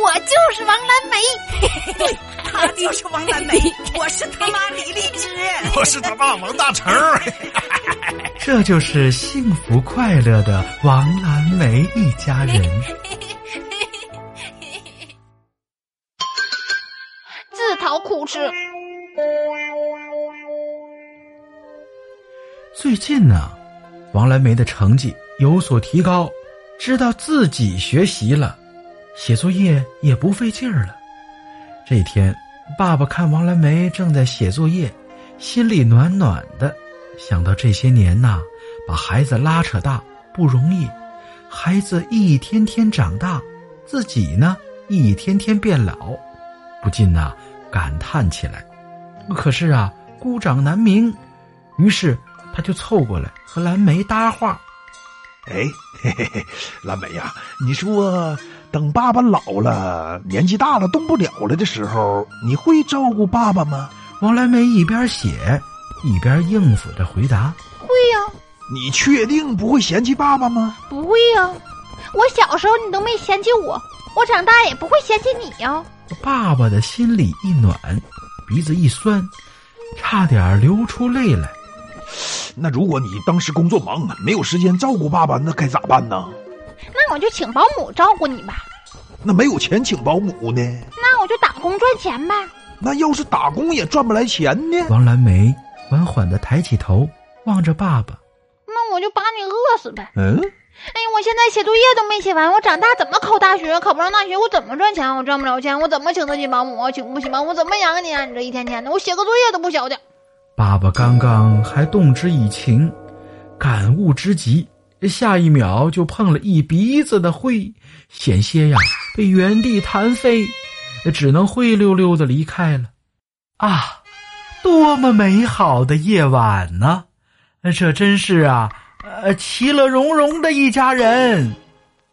我就是王蓝梅，对，他就是王蓝梅，我是他妈李荔枝，我是他爸王大成。这就是幸福快乐的王蓝梅一家人。自讨苦吃。最近呢，王蓝梅的成绩有所提高，知道自己学习了，写作业也不费劲儿了。这一天，爸爸看王蓝梅正在写作业，心里暖暖的，想到这些年呐，把孩子拉扯大不容易，孩子一天天长大，自己呢一天天变老，不禁呐感叹起来。可是啊，孤掌难鸣，于是。他就凑过来和蓝莓搭话：“哎，嘿嘿嘿，蓝莓呀，你说等爸爸老了，年纪大了动不了了的时候，你会照顾爸爸吗？”王蓝莓一边写一边应付着回答：“会呀。”“你确定不会嫌弃爸爸吗？”“不会呀，我小时候你都没嫌弃我，我长大也不会嫌弃你呀。”爸爸的心里一暖，鼻子一酸，差点流出泪来。那如果你当时工作忙，没有时间照顾爸爸，那该咋办呢？那我就请保姆照顾你吧。那没有钱请保姆呢？那我就打工赚钱呗。那要是打工也赚不来钱呢？王蓝梅缓缓的抬起头，望着爸爸。那我就把你饿死呗。嗯。哎呀，我现在写作业都没写完，我长大怎么考大学？考不上大学，我怎么赚钱？我赚不了钱，我怎么请得起保姆？我请不起保姆，怎么养你啊？你这一天天的，我写个作业都不消停。爸爸刚刚还动之以情，感悟之极，下一秒就碰了一鼻子的灰，险些呀被原地弹飞，只能灰溜溜的离开了。啊，多么美好的夜晚呢！这真是啊，呃，其乐融融的一家人。